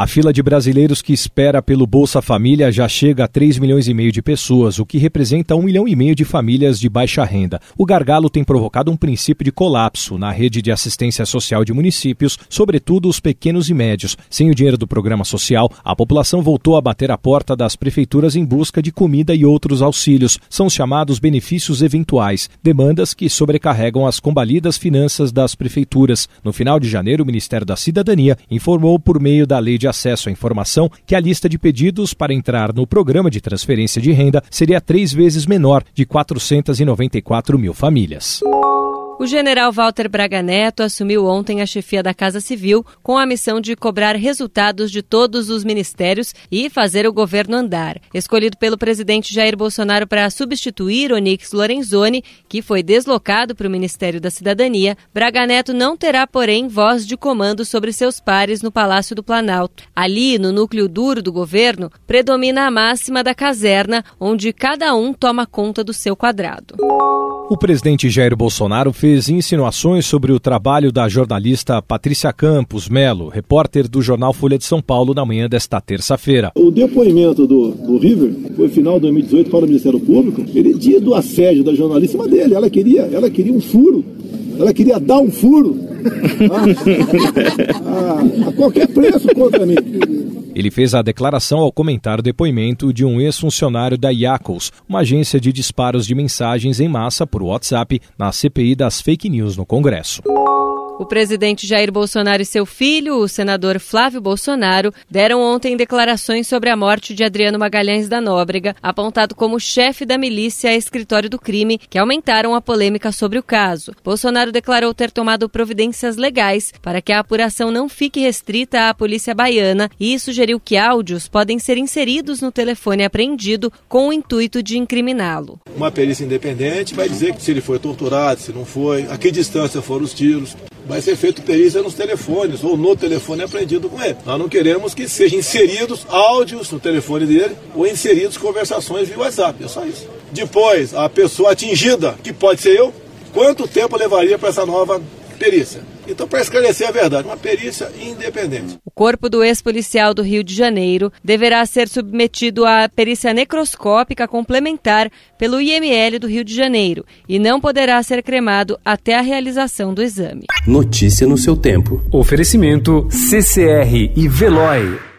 A fila de brasileiros que espera pelo Bolsa Família já chega a 3 milhões e meio de pessoas, o que representa um milhão e meio de famílias de baixa renda. O gargalo tem provocado um princípio de colapso na rede de assistência social de municípios, sobretudo os pequenos e médios. Sem o dinheiro do programa social, a população voltou a bater a porta das prefeituras em busca de comida e outros auxílios. São os chamados benefícios eventuais, demandas que sobrecarregam as combalidas finanças das prefeituras. No final de janeiro, o Ministério da Cidadania informou por meio da Lei de acesso à informação que a lista de pedidos para entrar no programa de transferência de renda seria três vezes menor, de 494 mil famílias. O general Walter Braga Neto assumiu ontem a chefia da Casa Civil com a missão de cobrar resultados de todos os ministérios e fazer o governo andar. Escolhido pelo presidente Jair Bolsonaro para substituir Onix Lorenzoni, que foi deslocado para o Ministério da Cidadania, Braga Neto não terá, porém, voz de comando sobre seus pares no Palácio do Planalto. Ali, no núcleo duro do governo, predomina a máxima da caserna, onde cada um toma conta do seu quadrado. O presidente Jair Bolsonaro fez insinuações sobre o trabalho da jornalista Patrícia Campos Melo, repórter do jornal Folha de São Paulo, na manhã desta terça-feira. O depoimento do, do River foi final de 2018 para o Ministério Público. Ele dia do assédio da jornalista dele. Ela queria, ela queria um furo. Ela queria dar um furo. A, a, a qualquer preço contra mim. Ele fez a declaração ao comentar o depoimento de um ex-funcionário da Yakos, uma agência de disparos de mensagens em massa por WhatsApp na CPI das fake news no Congresso. O presidente Jair Bolsonaro e seu filho, o senador Flávio Bolsonaro, deram ontem declarações sobre a morte de Adriano Magalhães da Nóbrega, apontado como chefe da milícia escritório do crime, que aumentaram a polêmica sobre o caso. Bolsonaro declarou ter tomado providências legais para que a apuração não fique restrita à polícia baiana e sugeriu que áudios podem ser inseridos no telefone apreendido com o intuito de incriminá-lo. Uma perícia independente vai dizer se ele foi torturado, se não foi, a que distância foram os tiros vai ser feito perícia nos telefones ou no telefone apreendido com ele. Nós não queremos que sejam inseridos áudios no telefone dele ou inseridos conversações via WhatsApp. É só isso. Depois, a pessoa atingida, que pode ser eu, quanto tempo levaria para essa nova perícia? Então, para esclarecer a verdade, uma perícia independente. O corpo do ex-policial do Rio de Janeiro deverá ser submetido à perícia necroscópica complementar pelo IML do Rio de Janeiro e não poderá ser cremado até a realização do exame. Notícia no seu tempo. Oferecimento CCR e Veloy.